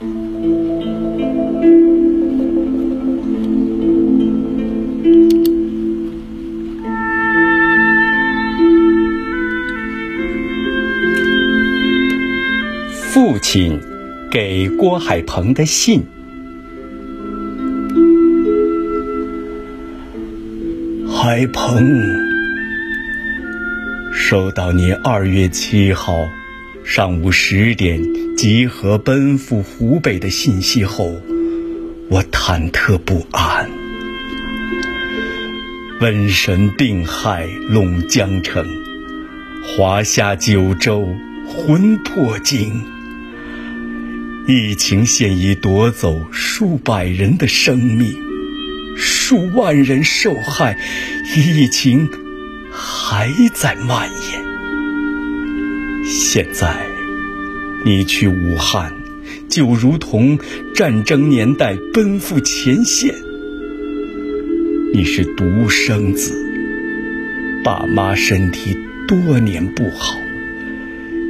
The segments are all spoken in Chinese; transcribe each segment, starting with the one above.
父亲给郭海鹏的信。海鹏，收到你二月七号上午十点集合奔赴湖北的信息后，我忐忑不安。瘟神病害陇江城，华夏九州魂魄惊。疫情现已夺走数百人的生命，数万人受害，疫情还在蔓延。现在，你去武汉，就如同战争年代奔赴前线。你是独生子，爸妈身体多年不好，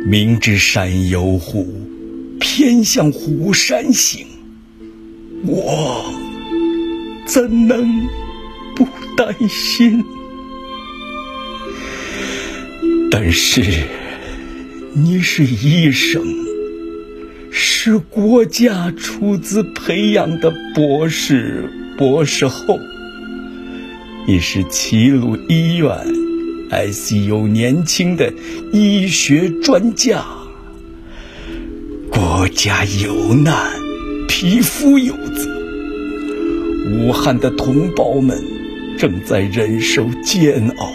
明知山有虎。偏向虎山行，我怎能不担心？但是你是医生，是国家出资培养的博士、博士后，你是齐鲁医院 ICU 年轻的医学专家。国家有难，匹夫有责。武汉的同胞们正在忍受煎熬，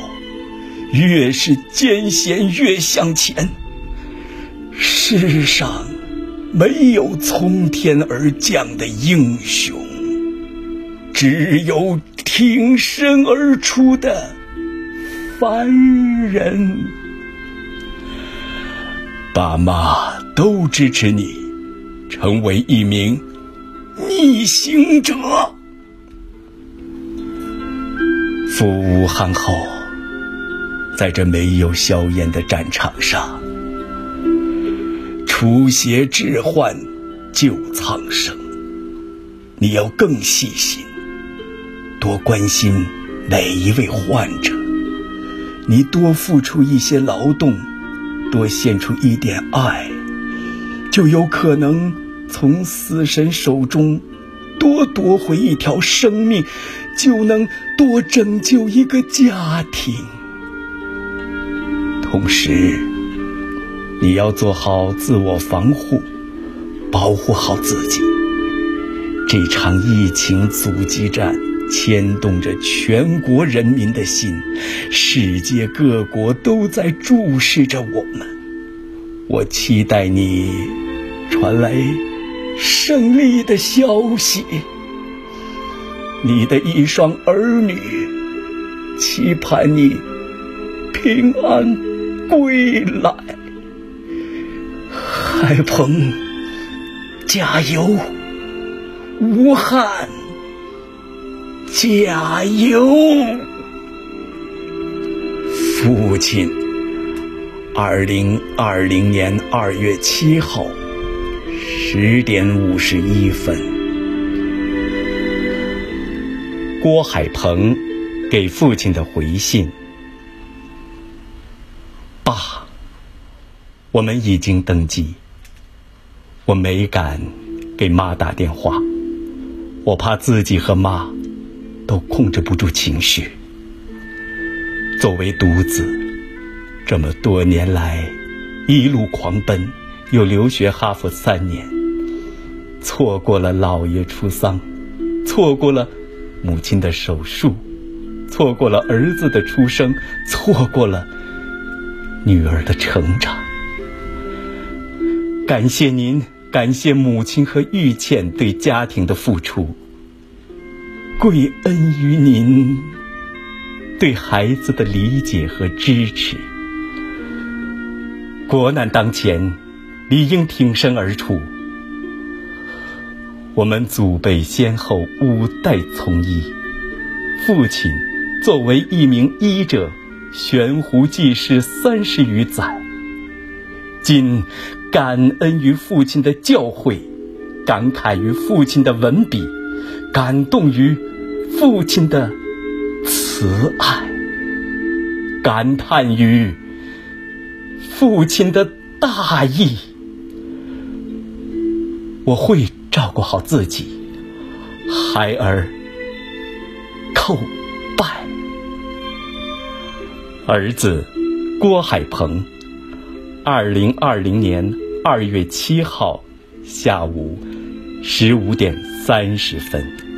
越是艰险越向前。世上没有从天而降的英雄，只有挺身而出的凡人。爸妈。都支持你成为一名逆行者。赴武汉后，在这没有硝烟的战场上，除邪治患，救苍生。你要更细心，多关心每一位患者。你多付出一些劳动，多献出一点爱。就有可能从死神手中多夺回一条生命，就能多拯救一个家庭。同时，你要做好自我防护，保护好自己。这场疫情阻击战牵动着全国人民的心，世界各国都在注视着我们。我期待你。传来胜利的消息，你的一双儿女期盼你平安归来。海鹏，加油！武汉，加油！父亲，二零二零年二月七号。十点五十一分，郭海鹏给父亲的回信：爸，我们已经登记。我没敢给妈打电话，我怕自己和妈都控制不住情绪。作为独子，这么多年来一路狂奔，又留学哈佛三年。错过了姥爷出丧，错过了母亲的手术，错过了儿子的出生，错过了女儿的成长。感谢您，感谢母亲和玉倩对家庭的付出，贵恩于您对孩子的理解和支持。国难当前，理应挺身而出。我们祖辈先后五代从医，父亲作为一名医者，悬壶济世三十余载。今感恩于父亲的教诲，感慨于父亲的文笔，感动于父亲的慈爱，感叹于父亲的大义。我会照顾好自己，孩儿叩拜。儿子郭海鹏，二零二零年二月七号下午十五点三十分。